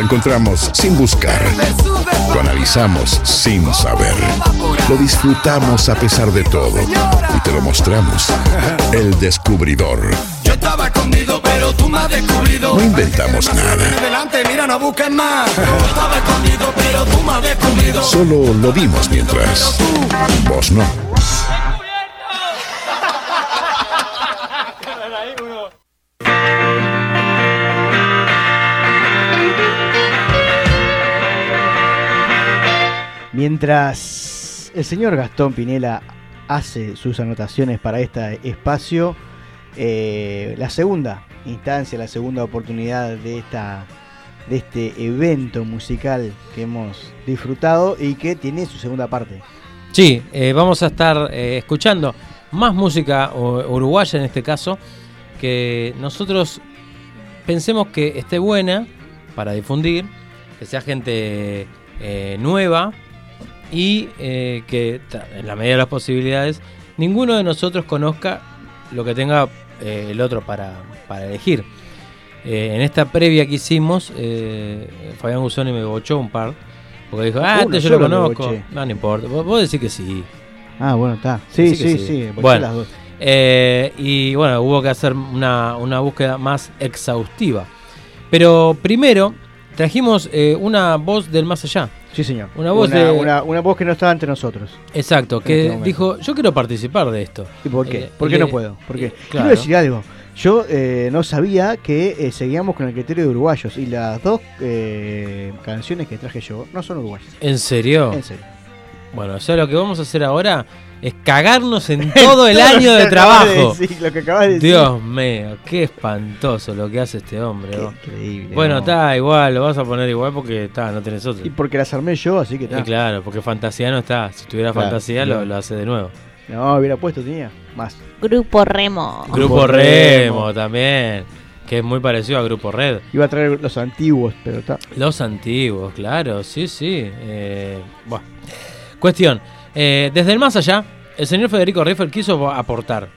Lo encontramos sin buscar. Lo analizamos sin saber. Lo disfrutamos a pesar de todo. Y te lo mostramos. El descubridor. Yo estaba escondido, pero tú me has descubrido. No inventamos nada. Adelante, mira, no busques más. Yo estaba escondido, pero tú me has descubrido. Solo lo vimos mientras. Vos no. Mientras el señor Gastón Pinela hace sus anotaciones para este espacio, eh, la segunda instancia, la segunda oportunidad de, esta, de este evento musical que hemos disfrutado y que tiene su segunda parte. Sí, eh, vamos a estar eh, escuchando más música uruguaya en este caso, que nosotros pensemos que esté buena para difundir, que sea gente nueva y eh, que en la medida de las posibilidades ninguno de nosotros conozca lo que tenga eh, el otro para, para elegir. Eh, en esta previa que hicimos, eh, Fabián Gusoni me bochó un par. Porque dijo, ah, este yo lo conozco. No, no importa. Vos, vos decís que sí. Ah, bueno, está. Sí, sí, sí. boché Bueno, las dos. y bueno, hubo que hacer una, una búsqueda más exhaustiva. Pero primero trajimos eh, una voz del más allá. Sí, señor. Una voz una, de- una- una voz que no estaba entre nosotros. Exacto, que este dijo, yo quiero participar de esto. ¿Y por qué? Eh, ¿Por qué no puedo? Porque eh, quiero decir algo. Yo eh, no sabía que eh, seguíamos con el criterio de uruguayos y las dos canciones que traje yo no son uruguayas. ¿En serio? En serio. Bueno, o sea, lo que vamos a hacer ahora es cagarnos en todo el año de trabajo. decir, lo que acabas de decir. Dios mío, qué espantoso lo que hace este hombre. Increíble. Bueno, ¿no? está igual, lo vas a poner igual porque está, no tenés otro. Y porque las armé yo, así que Y está. claro, porque fantasía no está. Si tuviera Claro, fantasía, lo, lo hace de nuevo. No, hubiera puesto, tenía más. Grupo Remo. Grupo Remo. Remo también, que es muy parecido a Grupo Red. Iba a traer los antiguos, pero está. Los antiguos, claro, sí, sí. Eh, bueno. Cuestión, eh, desde el más allá, el señor Federico Riffel quiso aportar.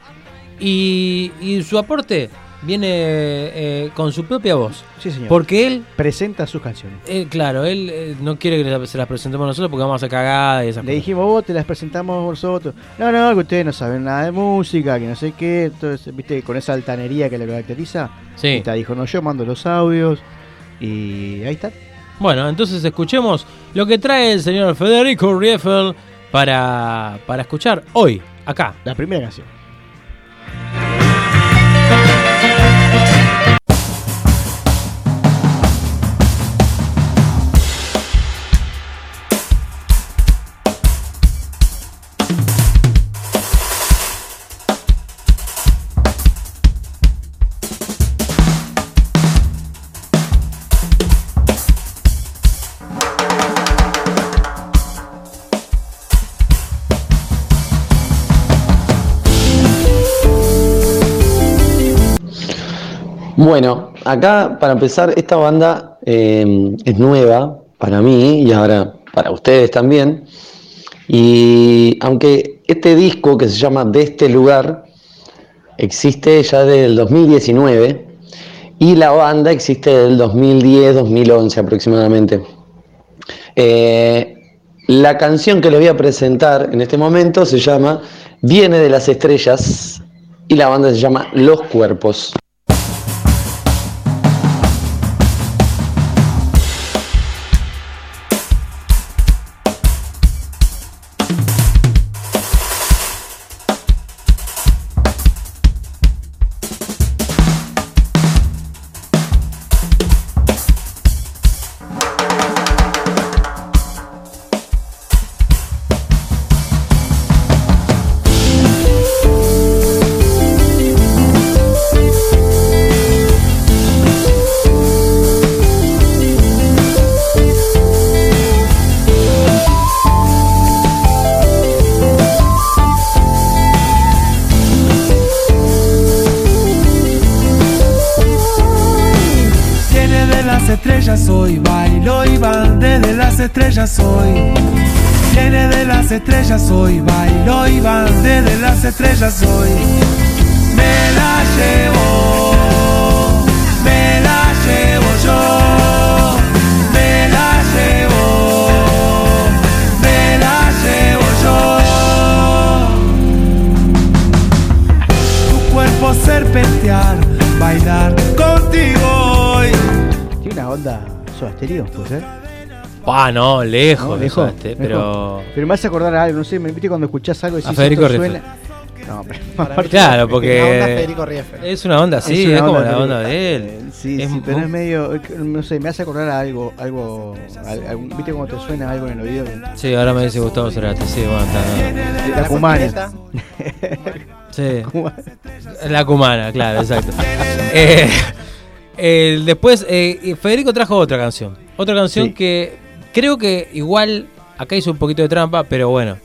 Y, y su aporte viene eh, con su propia voz. Sí, señor. Porque él, Presenta sus canciones. eh, claro, él eh, no quiere que se las presentemos nosotros porque vamos a cagada y esas Le cosas. dijimos, vos te las presentamos nosotros. No, no, que ustedes no saben nada de música, que no sé qué. Entonces, viste, con esa altanería que le caracteriza. Sí. Y te dijo, no, yo mando los audios. Y ahí está. Bueno, entonces escuchemos lo que trae el señor Federico Rieffel para, para escuchar hoy, acá. La primera canción. Bueno, acá para empezar, esta banda eh, es nueva para mí y ahora para ustedes también. Y aunque este disco que se llama De este lugar existe ya desde el 2019 y la banda existe desde el 2010-2011 aproximadamente. Eh, la canción que les voy a presentar en este momento se llama Viene de las estrellas y la banda se llama Los Cuerpos. las estrellas hoy, bailo y bandé de las estrellas hoy. Viene de las estrellas hoy, bailo y bandé de las estrellas hoy. Me la llevo, me la llevo yo, me la llevo, me la llevo yo. Tu cuerpo serpentear, bailar contigo onda Soda Stereo, ¿puede ser? Ah, no, lejos, No, lejos, Soda Stereo, lejos. pero... Pero me hace acordar a algo, no sé, me viste cuando escuchás algo y A decís, Federico esto suena... No, pero Claro, La onda porque Federico Rieffel. es una onda así, Es es, una como onda la onda de él. Sí, Es sí, pero es medio, no sé, me hace acordar a algo, algo, ¿viste cómo te suena algo en el oído? Sí, ahora me dice Gustavo Cerati, sí, bueno, está. La, cumana. Sí, la cumana, claro, exacto. Eh, eh, después, eh, Federico trajo otra canción. Otra canción Sí. que creo que igual acá hizo un poquito de trampa, pero bueno,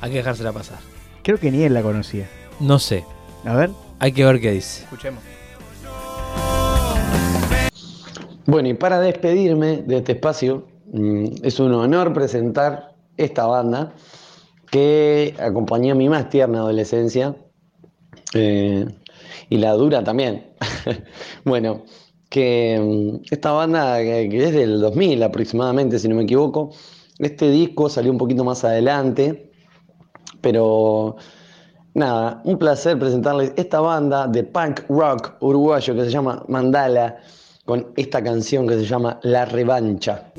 hay que dejársela pasar. Creo que ni él la conocía. No sé, A ver. hay que ver qué dice. Escuchemos. Bueno, y para despedirme de este espacio, mm, es un honor presentar esta banda que acompañó mi más tierna adolescencia eh, y la dura también. bueno, que mm, esta banda que, es del 2000 aproximadamente, si no me equivoco, este disco salió un poquito más adelante, pero nada, un placer presentarles esta banda de punk rock uruguayo que se llama Mandala con esta canción que se llama La Revancha.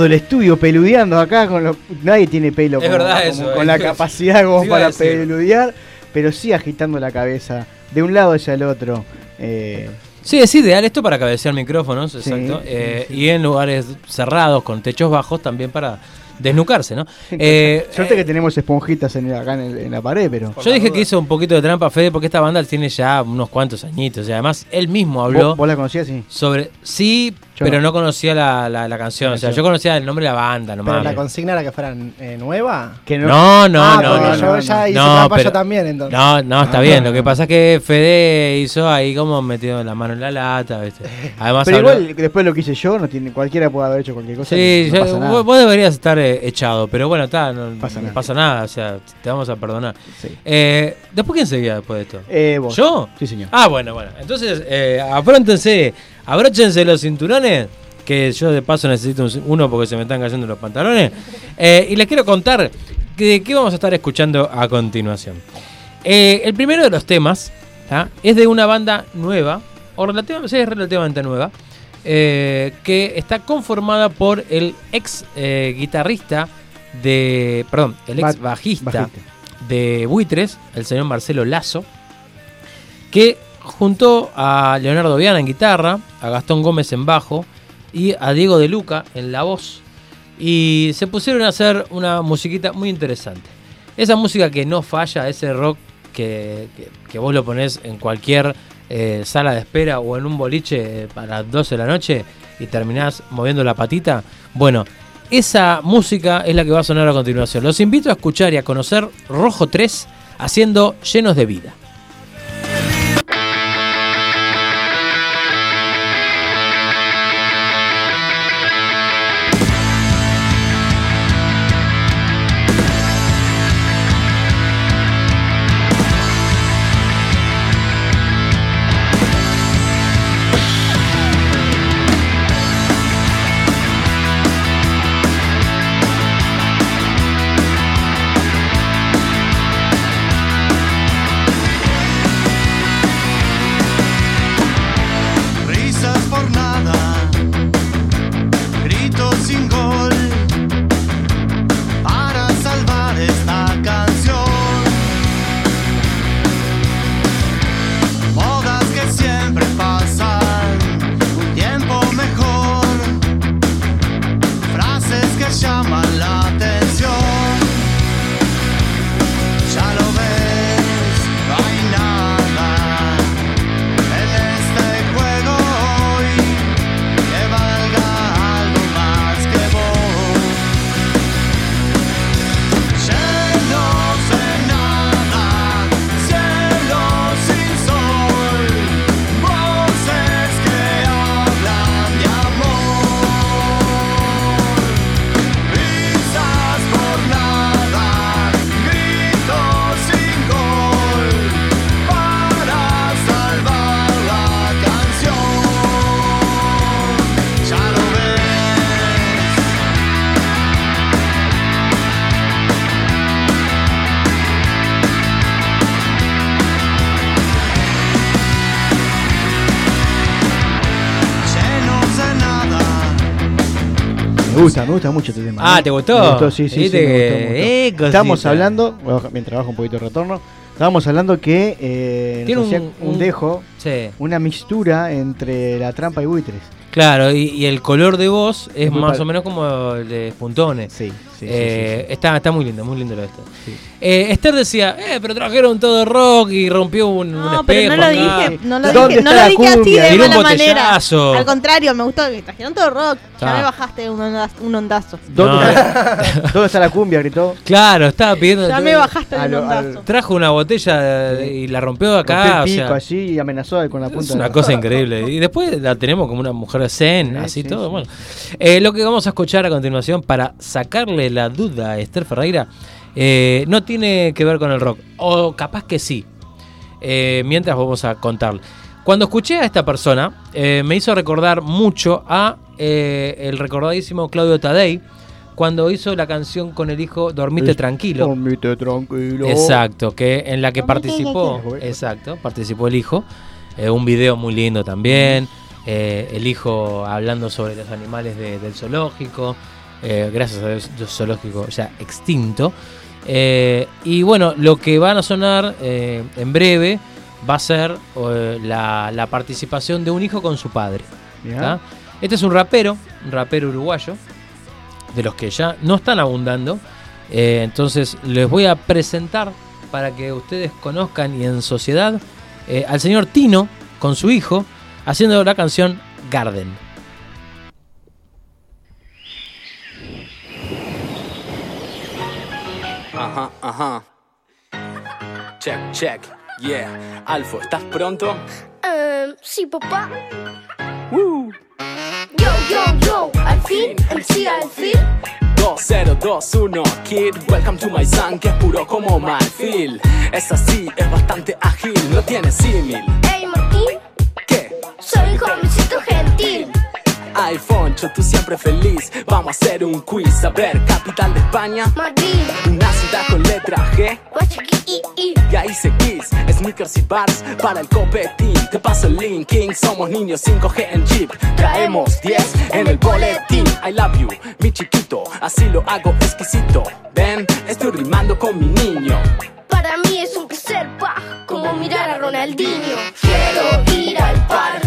Todo el estudio peludeando acá con los. Nadie tiene pelo Es como- verdad como eso, con eh. la capacidad como para peludear, pero sí agitando la cabeza de un lado hacia el otro. Eh, Sí, es ideal esto para cabecear micrófonos, Sí, exacto. eh, sí. Y en lugares cerrados, con techos bajos, también para desnucarse, ¿no? Eh, Suerte eh, que tenemos esponjitas en, acá en, el- en la pared, pero. Yo dije que hizo un poquito de trampa Fede porque esta banda tiene ya unos cuantos añitos. Y además él mismo habló ¿Vos, vos la conocías? Sí. sobre. Sí, Yo pero no. no, conocía la, la- la canción. La O sea, yo conocía el nombre de la banda Pero nomás. la consigna era que fuera eh, nueva. Que No, no, ah, no. no, yo no, ya no. hice No, pero- yo también, entonces. No, no, está Ah. bien. Lo que pasa es que Fede hizo ahí como metió la mano en la lata, ¿viste? Además Pero habló- igual, después lo que hice yo, no tiene, cualquiera puede haber hecho cualquier cosa. Sí, no vos, vos deberías estar eh, echado, pero bueno, está, no, Pasa no nada. pasa nada, o sea, te vamos a perdonar. Sí. Eh, ¿Después quién seguía después de esto? Eh, vos. ¿Yo? Sí, señor. Ah, bueno, bueno. Entonces, eh, apróntense, abróchense los cinturones, que yo de paso necesito un- uno porque se me están cayendo los pantalones. Eh, y les quiero contar de qué vamos a estar escuchando a continuación. Eh, el primero de los temas ¿tá? es de una banda nueva, o relativa- sí, es relativamente nueva, eh, que está conformada por el ex guitarrista de. Perdón, el ex Ba- bajista bajista. de Buitres, el señor Marcelo Lazo, que juntó a Leonardo Viana en guitarra, a Gastón Gómez en bajo y a Diego de Luca en la voz. Y se pusieron a hacer una musiquita muy interesante. Esa música que no falla, ese rock que, que- que vos lo ponés en cualquier eh, sala de espera o en un boliche eh, a las 12 de la noche y terminás moviendo la patita. Bueno, esa música es la que va a sonar a continuación. Los invito a escuchar y a conocer Rojo 3 haciendo Llenos de Vida. Me gusta, me gusta mucho este tema. Ah. ¿te gustó? Me gustó, sí, sí, sí, ¿Viste me gustó, me gustó. eh. Estábamos hablando, mientras bajo un poquito de retorno, estábamos hablando que eh, Tiene un- un, dejo, Sí. una mixtura entre la trampa y buitres. Claro, y, y el color de voz es Muy más o menos como el de Puntones. Sí, sí, Eh, sí, sí. Está, está muy lindo, muy lindo lo de esto. Sí. Eh, Esther decía, eh, pero trajeron todo rock y rompió un, un No, pero espejo no lo acá. dije, no lo ¿Dónde dije, no está lo la dije así cumbia? de Tiró un mala manera. botellazo. Al contrario, me gustó que trajeron todo rock. Ya Ah. me bajaste un, un ondazo. ¿Dónde, No. está, ¿Dónde está la cumbia? Gritó. Claro, estaba pidiendo... Ya me bajaste A un al- ondazo. Trajo una botella y la rompió Rompió acá. o pico sea, allí y amenazó con la punta Es de una la- cosa increíble. Y después la tenemos como una mujer zen, Sí, así sí, todo. sí. Bueno, Eh, lo que vamos a escuchar a continuación para sacarle la duda Esther Ferreira eh, no tiene que ver con el rock. O capaz que sí. Eh, mientras vamos a contarle. Cuando escuché a esta persona, eh, me hizo recordar mucho a eh, el recordadísimo Claudio Tadei cuando hizo la canción con el hijo Dormite Tranquilo. Dormite tranquilo. Exacto, que en la que participó, exacto, participó el hijo. Eh, un video muy lindo también. eh, el hijo hablando sobre los animales de- del zoológico. Eh, gracias a Dios, zoológico ya extinto. Eh, y bueno, lo que van a sonar eh, en breve va a ser la, la participación de un hijo con su padre. Este es un rapero, un rapero uruguayo, de los que ya no están abundando. Entonces les voy a presentar para que ustedes conozcan y en sociedad al señor Tino con su hijo haciendo la canción Garden. Ajá, ajá. Check, check. Yeah. Alfo, ¿estás pronto? Em, sí, papá. Woo. Yo, yo, yo, al fin, el sí, al fin. 2021 Kid, welcome to my son que es puro como marfil. Es así, es bastante ágil, no tiene símil. Hey, Martín, ¿Qué? soy jovencito gentil. iPhone, yo tú siempre feliz. Vamos a hacer un quiz. A ver, capital de España. Madrid, Una ciudad con letra G. Y ahí seguís, sneakers y bars para el copetín. Te paso el link, King, somos niños 5G en Jeep. Traemos 10 en el boletín. I love you, mi chiquito, así lo hago exquisito. Ven, estoy rimando con mi niño. Para mí es un placer, pa, como mirar a Ronaldinho. Quiero ir al parque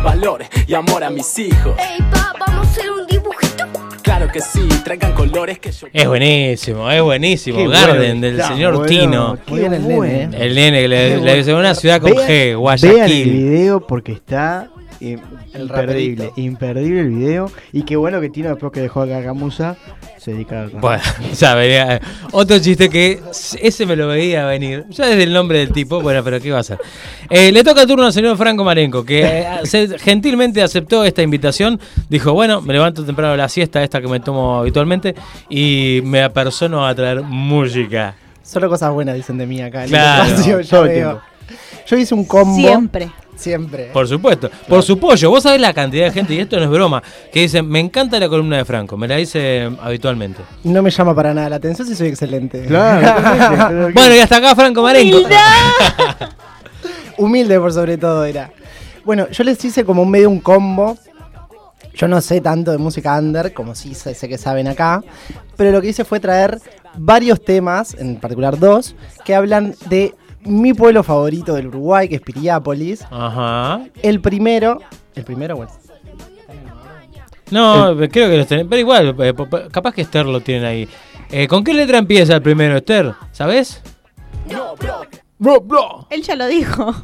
inculco valor y amor a mis hijos. Ey, pa, vamos a hacer un dibujito. Claro que sí, traigan colores que yo. Es buenísimo, es buenísimo. Qué Garden bueno del está, señor boludo. Tino. Qué el nene, bueno. El nene que le, le bueno. dice una ciudad con Vean- G, Vean el Guayaquil. video porque está El imperdible. raperito. Imperdible el video. Y qué bueno que Tino, después que dejó a Gagamusa, se dedica al rap. Bueno, ya venía. Otro chiste que ese me lo veía venir. Ya desde el nombre del tipo, bueno, pero ¿qué va a hacer? Eh, le toca turno al señor Franco Marenco, que eh, se- gentilmente aceptó esta invitación. Dijo, bueno, me levanto temprano a la siesta, esta que me tomo habitualmente, y me apersono a traer música. Solo cosas buenas dicen de mí acá. en el Claro, espacio, todo el veo. tiempo. Yo hice un combo. Siempre. Siempre. Por supuesto, por su pollo. Vos sabés la cantidad de gente, y esto no es broma, que dicen, me encanta la columna de Franco, me la dice eh, habitualmente. No me llama para nada la atención si soy excelente. Claro, Bueno, y hasta acá Franco Marenco. Humilde por sobre todo era. Bueno, yo les hice como un medio un combo. Yo no sé tanto de música under, como sí sé, sé que saben acá. Pero lo que hice fue traer varios temas, en particular dos, que hablan de mi pueblo favorito del Uruguay, que es Piriápolis. Ajá. El primero. ¿El primero? Bueno. No, creo que los tenés. Pero igual, eh, capaz que Esther lo tienen ahí. Eh, ¿Con qué letra empieza el primero, Esther? ¿Sabes? No, bro. Bro, bro. Él ya lo dijo.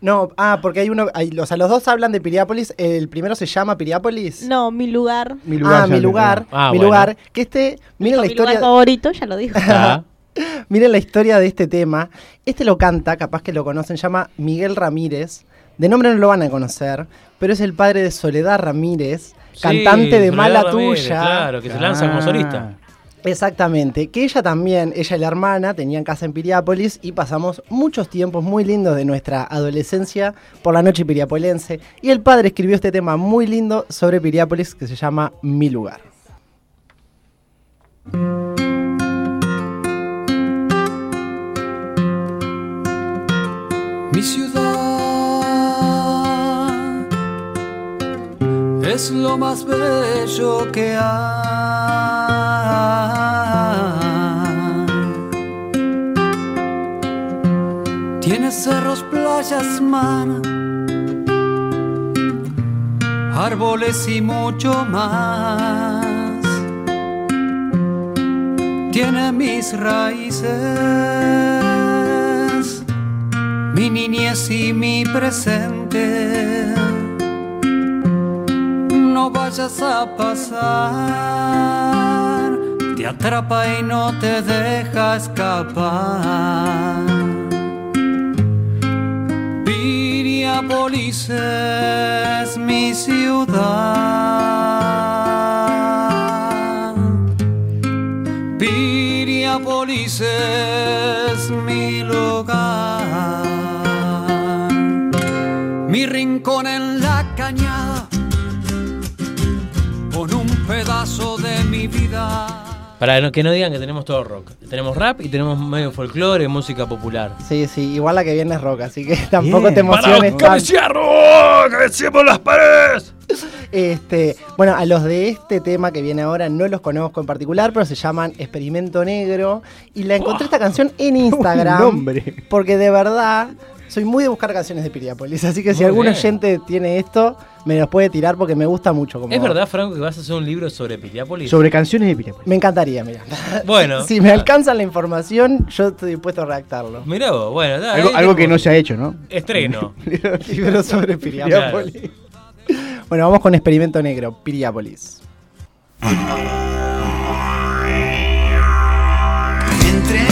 No, ah, porque hay uno. Hay, o sea, los dos hablan de Piriápolis. El primero se llama Piriápolis. No, mi lugar. Mi lugar ah, ya mi lugar. Ah, mi bueno. lugar. Que este. Miren la mi lugar historia. favorito, ya lo dijo. Está. Miren la historia de este tema. Este lo canta, capaz que lo conocen, llama Miguel Ramírez. De nombre no lo van a conocer, pero es el padre de Soledad Ramírez, Sí, cantante de Soledad Mala Ramírez, Tuya. Claro, que se lanza como Ah. solista. Exactamente, que ella también, ella y la hermana, tenían casa en Piriápolis y pasamos muchos tiempos muy lindos de nuestra adolescencia por la noche piriapolense. Y el padre escribió este tema muy lindo sobre Piriápolis que se llama Mi lugar. Mi ciudad es lo más bello que hay. Tiene cerros, playas, mar, árboles y mucho más. Tiene mis raíces mi niñez y mi presente. No vayas a pasar, te atrapa y no te deja escapar. Piriápolis es mi ciudad. Piriápolis es mi lugar. Mi rincón en la cañada con un pedazo de mi vida. Para que no digan que tenemos todo rock. Tenemos rap y tenemos medio folclore, música popular. Sí, sí, igual la que viene es rock, así que tampoco Bien. te emociones. Para, tanto. ¡Cabeceamos las paredes! Este, bueno, a los de este tema que viene ahora no los conozco en particular, pero se llaman Experimento Negro. Y la encontré esta canción en Instagram. nombre. Porque de verdad soy muy de buscar canciones de Piriápolis. Así que si Muy algún bien. oyente tiene esto, me los puede tirar porque me gusta mucho. Como ¿Es verdad, Franco, que vas a hacer un libro sobre Piriápolis? Sobre canciones de Piriápolis. Me encantaría, mira. Bueno. si me alcanzan la información, yo estoy dispuesto a redactarlo. Mirá vos, bueno, da, Algo, que no se ha hecho, ¿no? Estreno. Libro sobre Piriápolis. Bueno, vamos con Experimento Negro, Piriápolis. Entre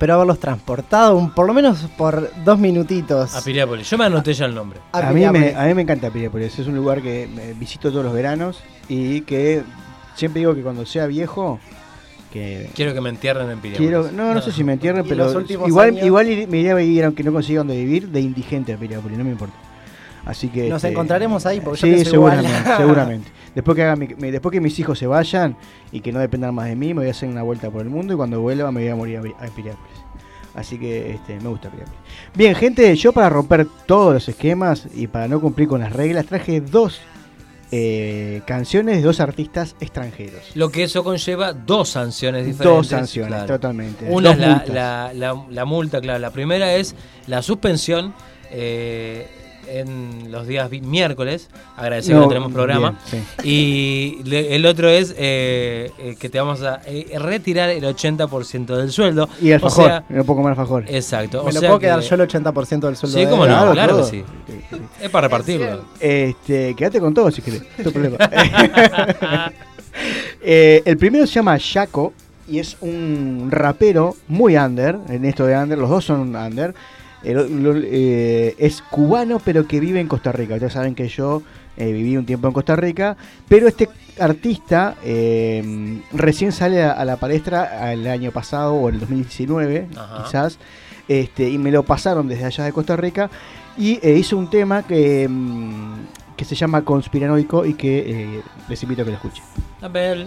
espero haberlos transportado un- por lo menos por dos minutitos. A Piriápolis. Yo me anoté ya el nombre. A A mí, me, a mí me encanta Piriápolis. Es un lugar que visito todos los veranos y que siempre digo que cuando sea viejo, que Quiero que me entierren en Piriápolis. quiero. No, no sé si me entierren, pero igual, años- igual me iría a vivir, aunque no consiga donde vivir, de indigente a Piriápolis, no me importa. Así que. Nos este, encontraremos ahí, porque yo Sí, pienso igual. seguramente, seguramente. Después que, haga mi- después que mis hijos se vayan y que no dependan más de mí, me voy a hacer una vuelta por el mundo y cuando vuelva me voy a morir a, a Piriápolis. Así que este, me gusta Piriápolis. Bien, gente, yo para romper todos los esquemas y para no cumplir con las reglas, traje dos eh, canciones de dos artistas extranjeros. Lo que eso conlleva dos sanciones diferentes. Dos sanciones, claro. totalmente. Una Dos es la, multas. la- la- la multa, claro. La primera es la suspensión eh, en los días miércoles. Agradecer que No, tenemos programa. bien, Y le- el otro es eh, eh, que te vamos a eh, retirar el 80% del sueldo. Y el O alfajor, sea, no puedo comer alfajor. Exacto. Me o lo sea puedo que- quedar yo el 80% del sueldo Sí, cómo no, claro, todo. que sí. Es para repartirlo. Este, quédate con todo si querés, no hay problema. Eh, el primero se llama Shaco y es un rapero muy under, en esto de under, los dos son under. Eh, eh, es cubano pero que vive en Costa Rica. Ustedes saben que yo eh, viví un tiempo en Costa Rica, pero este artista eh, recién sale a, a la palestra el año pasado o en el 2019 Ajá. quizás, este, y me lo pasaron desde allá de Costa Rica y eh, hizo un tema que, mm, que se llama Conspiranoico y que eh, les invito a que lo escuchen. A ver.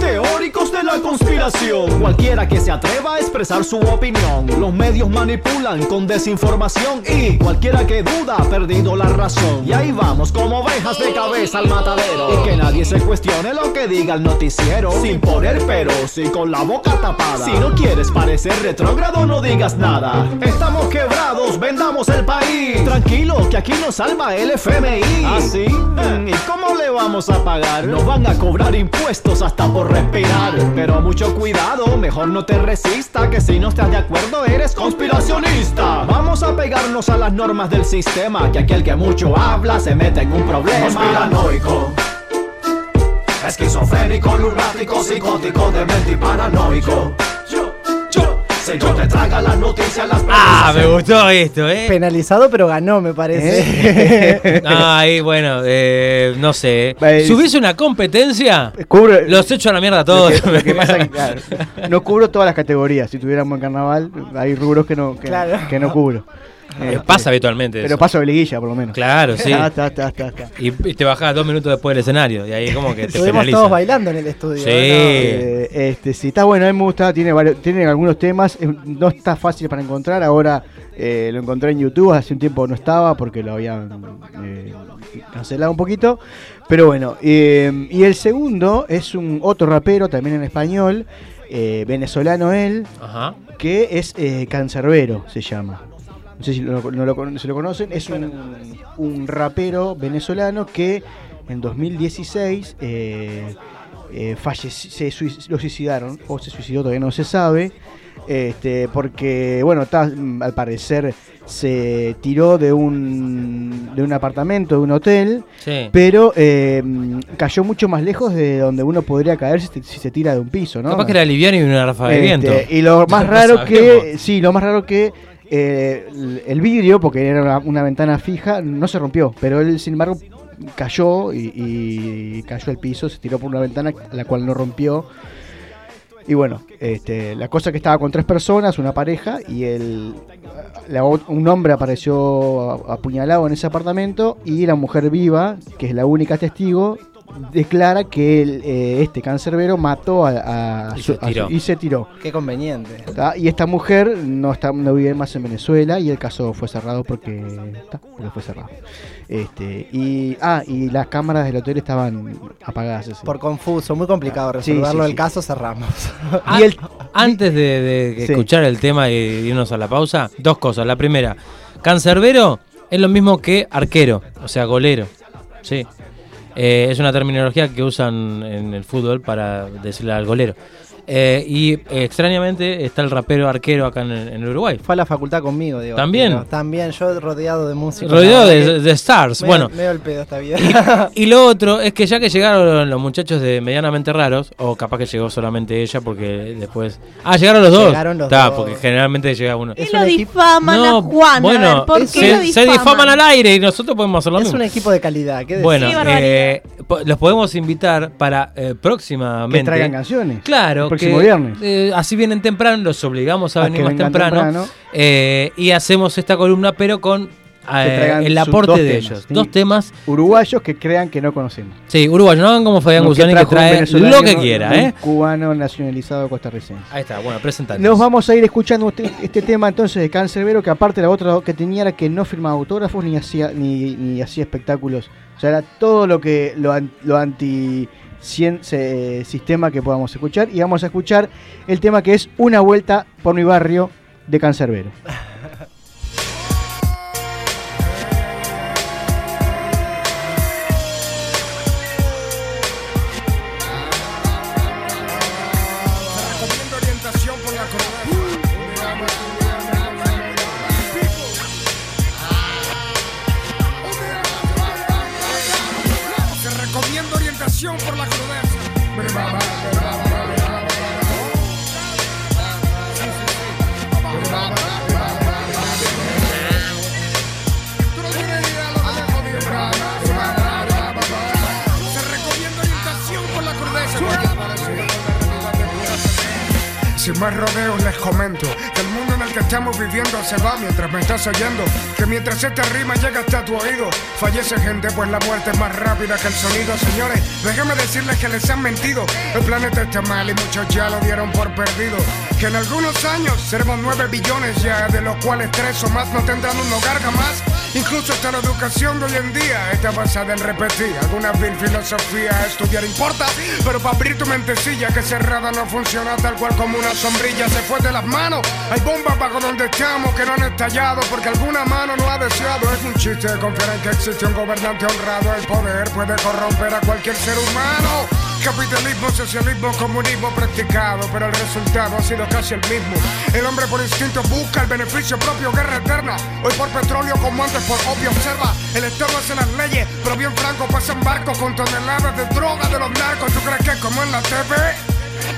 Teóricos de la conspiración. Cualquiera que se atreva a expresar su opinión. Los medios manipulan con desinformación. Y cualquiera que duda ha perdido la razón. Y ahí vamos como ovejas de cabeza al matadero. Y que nadie se cuestione lo que diga el noticiero. Sin poner peros y con la boca tapada. Si no quieres parecer retrógrado, no digas nada. Estamos quebrados, aquí nos salva el FMI. ¿Ah, sí? Mm, ¿Y cómo le vamos a pagar? Nos van a cobrar impuestos hasta por respirar. Pero mucho cuidado, mejor no te resista, que si no estás de acuerdo eres conspiracionista. Vamos a pegarnos a las normas del sistema, que aquel que mucho habla se mete en un problema. Conspiranoico. Esquizofrénico, lunático, psicótico, demente y paranoico. Yo te traga las noticias, las Ah, me gustó esto, ¿eh? Penalizado, pero ganó, me parece. Ay, bueno, eh, no sé. Eh, Si hubiese una competencia, Cubre- los echo a la mierda a todos. Lo que, lo que pasa es que, claro, no cubro todas las categorías. Si tuviéramos en carnaval, hay rubros que no, que, Claro. que no cubro. Eh, Eh, pasa habitualmente Pero eso. paso de liguilla, por lo menos. Claro, sí. Ah, está, está, está, está. Y, y te bajás dos minutos después del escenario. Y ahí como que te Estuvimos todos bailando en el estudio. Sí. ¿no? Eh, este, sí, está bueno, a mí me gusta, tiene, varios, tiene algunos temas, eh, no está fácil para encontrar, ahora eh, lo encontré en YouTube, hace un tiempo no estaba porque lo habían eh, cancelado un poquito, pero bueno, eh, y el segundo es un otro rapero, también en español, eh, venezolano él, Ajá. que es eh, Cancerbero, se llama. No sé si lo, no lo si lo conocen, es un, un rapero venezolano que en 2016 eh, eh, se suic- lo suicidaron, o se suicidó, todavía no se sabe, este, porque, bueno, ta- al parecer se tiró de un, de un apartamento, de un hotel, Sí. pero eh, cayó mucho más lejos de donde uno podría caer si, te- si se tira de un piso, ¿no? Capaz que era liviano y una rafa de Este, viento. Y lo más No raro sabemos. que, sí, lo más raro que eh, el- el vidrio, porque era una, ventana fija, no se rompió, pero él sin embargo cayó y, y cayó al piso, se tiró por una ventana la cual no rompió. Y bueno, este, la cosa que estaba con tres personas, una pareja, y el, la un hombre apareció apuñalado en ese apartamento y la mujer viva, que es la única testigo, declara que el, eh, este cancerbero mató a, a Y su- se a su- tiró. y se tiró. Qué conveniente. ¿tá? Y esta mujer no está no vive más en Venezuela y el caso fue cerrado porque, tá, porque fue cerrado. Este, y ah, y las cámaras del hotel estaban apagadas. ese. Por confuso, muy complicado Sí, resolverlo. sí, el sí. caso cerramos. Ah, y el- Antes de, de escuchar el tema y irnos a la pausa, dos cosas. La primera, cancerbero es lo mismo que arquero, o sea, golero. Sí. Eh, es una terminología que usan en el fútbol para decirle al golero. Eh, y eh, extrañamente está el rapero arquero acá en, Uruguay. Fue a la facultad conmigo, digo. ¿También? Pero También, yo rodeado de música. Rodeado de, de stars. Bueno, medio el pedo esta vida. y lo otro es que ya que llegaron los muchachos de medianamente raros, o capaz que llegó solamente ella porque después... Ah, llegaron los dos. Llegaron los Está, dos. porque generalmente llega uno. Y lo difaman a Juan. a bueno, ver, ¿por qué se, lo se difaman? al aire y nosotros podemos hacer lo es mismo. un equipo de calidad. ¿qué? Bueno, eh, los podemos invitar para eh, próximamente. que traigan canciones. Claro, próximo viernes. eh, así vienen temprano, los obligamos a, A venir más temprano, temprano. eh, y hacemos esta columna, pero con eh, el aporte de temas, ellos. ¿sí? Dos temas. Uruguayos que crean que no conocemos. Sí, uruguayo, no hagan como Fabián No, Guzani que trae lo que quiera, un ¿eh? cubano nacionalizado costarricense. Ahí está, bueno, presentar. Nos vamos a ir escuchando este, este tema entonces de Cancerbero, que aparte la otra que tenía era que no firmaba autógrafos ni hacía ni, ni hacía espectáculos. O sea, era todo lo que lo, lo anti cien- se- sistema que podamos escuchar. Y vamos a escuchar el tema que es Una vuelta por mi barrio de Cancerbero. Viviendo se va mientras me estás oyendo. Que mientras esta rima llega hasta tu oído, fallece gente pues la muerte es más rápida que el sonido. Señores, déjenme decirles que les han mentido. El planeta está mal y muchos ya lo dieron por perdido. Que en algunos años seremos 9 billones ya, de los cuales 3 o más no tendrán un hogar jamás. Incluso hasta la educación de hoy en día está basada en repetir alguna vil filosofía. Estudiar importa, pero para abrir tu mentecilla que cerrada no funciona tal cual como una sombrilla se fue de las manos. Hay bombas bajo donde estamos que no han estallado porque alguna mano no ha deseado. Es un chiste confiar en que existe un gobernante honrado. El poder puede corromper a cualquier ser humano. Capitalismo, socialismo, comunismo practicado, pero el resultado ha sido casi el mismo. El hombre por instinto busca el beneficio propio, guerra eterna. Hoy por petróleo como antes por obvio observa. El Estado hace las leyes, pero bien franco pasan barcos con toneladas de droga de los narcos. ¿Tú crees que como en la TV?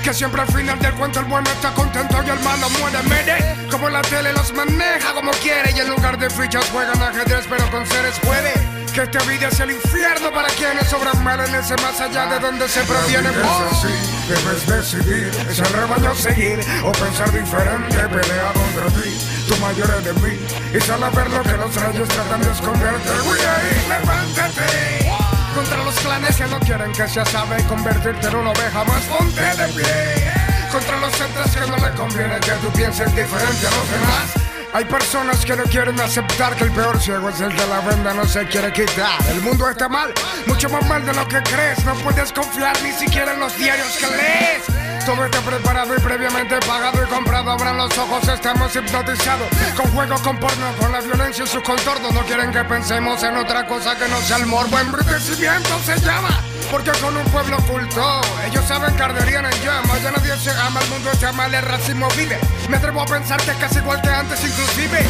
Que siempre al final del cuento el bueno está contento y el malo muere Mire, como la tele los maneja como quiere Y en lugar de fichas juegan ajedrez pero con seres puede Que esta vida es el infierno para quienes sobran mal en ese más allá de donde se proviene vos Debes decidir, es el rebaño seguir O pensar diferente, pelea contra ti Tu mayor enemigo Y sal a ver lo que los rayos tratan de esconderte. Güey, levántate. Contra los clanes que no quieren que se sabe convertirte en una oveja más ponte de pie. Contra los centros que no le conviene que tú pienses diferente a los demás hay personas que no quieren aceptar que el peor ciego es el de la venda, no se quiere quitar. El mundo está mal, mucho más mal de lo que crees. No puedes confiar ni siquiera en los diarios que lees. Todo está preparado y previamente pagado y comprado. Abran los ojos, estamos hipnotizados. Con juegos, con porno, con la violencia en sus contornos. No quieren que pensemos en otra cosa que no sea el morbo. Embrutecimiento se llama. Porque con un pueblo oculto, ellos saben que arderían en llamas. Ya nadie se ama, el mundo está mal, el racismo vive. Me atrevo a pensar que es casi igual que antes, inclusive.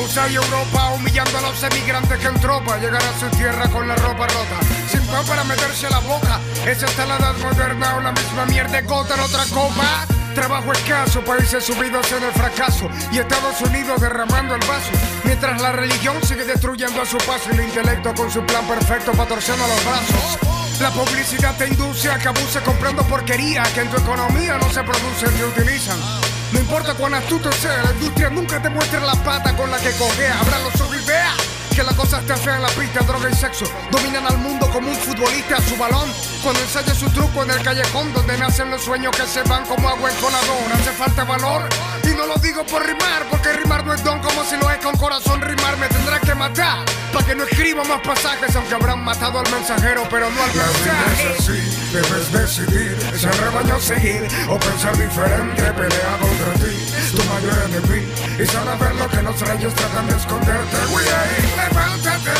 USA y Europa humillando a los emigrantes que en tropa llegan a su tierra con la ropa rota. Sin pan para meterse a la boca. Esa está la edad moderna la misma mierda gota en otra copa. Trabajo escaso, países subidos en el fracaso y Estados Unidos derramando el vaso. Mientras la religión sigue destruyendo a su paso y el intelecto con su plan perfecto para torciendo los brazos. La publicidad te induce a que abuse comprando porquería que en tu economía no se producen ni utilizan. No importa cuán astuto sea, la industria nunca te muestra la pata con la que cogea. Abra los ojos y vea que la cosa está fea en la pista, droga y sexo. Dominan al mundo como un futbolista a su balón. Cuando ensaya su truco en el callejón donde nacen los sueños que se van como agua en colador. Hace falta valor. Y no lo digo por rimar, porque rimar no es don como si lo es con corazón. Rimar me tendrá que matar. Para que no escriba más pasajes, aunque habrán matado al mensajero, pero no al mensaje. es así, debes decidir, es el rebaño seguir o pensar diferente, pelea contra ti, tu mayor enemigo, y sal a ver lo que los reyes tratan de esconderte, güey, levántate.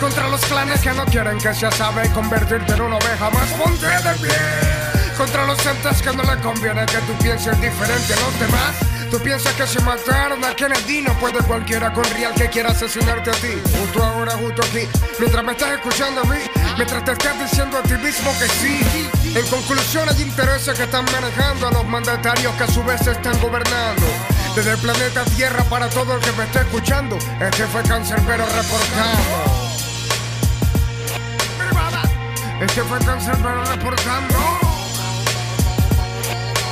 Contra los clanes que no quieren que se sabe convertirte en una oveja más, ponte de pie. Contra los entes que no le conviene que tú pienses diferente a los demás. Tú piensas que se mataron a Kennedy, no puede cualquiera con real que quiera asesinarte a ti. Justo ahora, justo aquí, mientras me estás escuchando a mí, mientras te estás diciendo a ti mismo que sí. En conclusión, hay intereses que están manejando a los mandatarios que a su vez están gobernando. Desde el planeta Tierra para todo el que me esté escuchando, este fue Cancerbero reportando. Este fue Cancerbero reportando.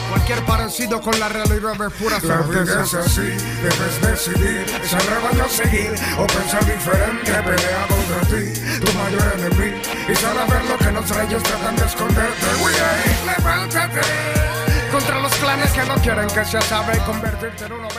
Cualquier parecido con la realidad es pura La vida es así, debes decidir, es el rebaño seguir o pensar diferente, pelea contra ti, tu mayor enemigo, y sal a ver lo que los reyes tratan de esconderte, güey, levántate. Contra los clanes que no quieren que se sabe convertirte en una oveja.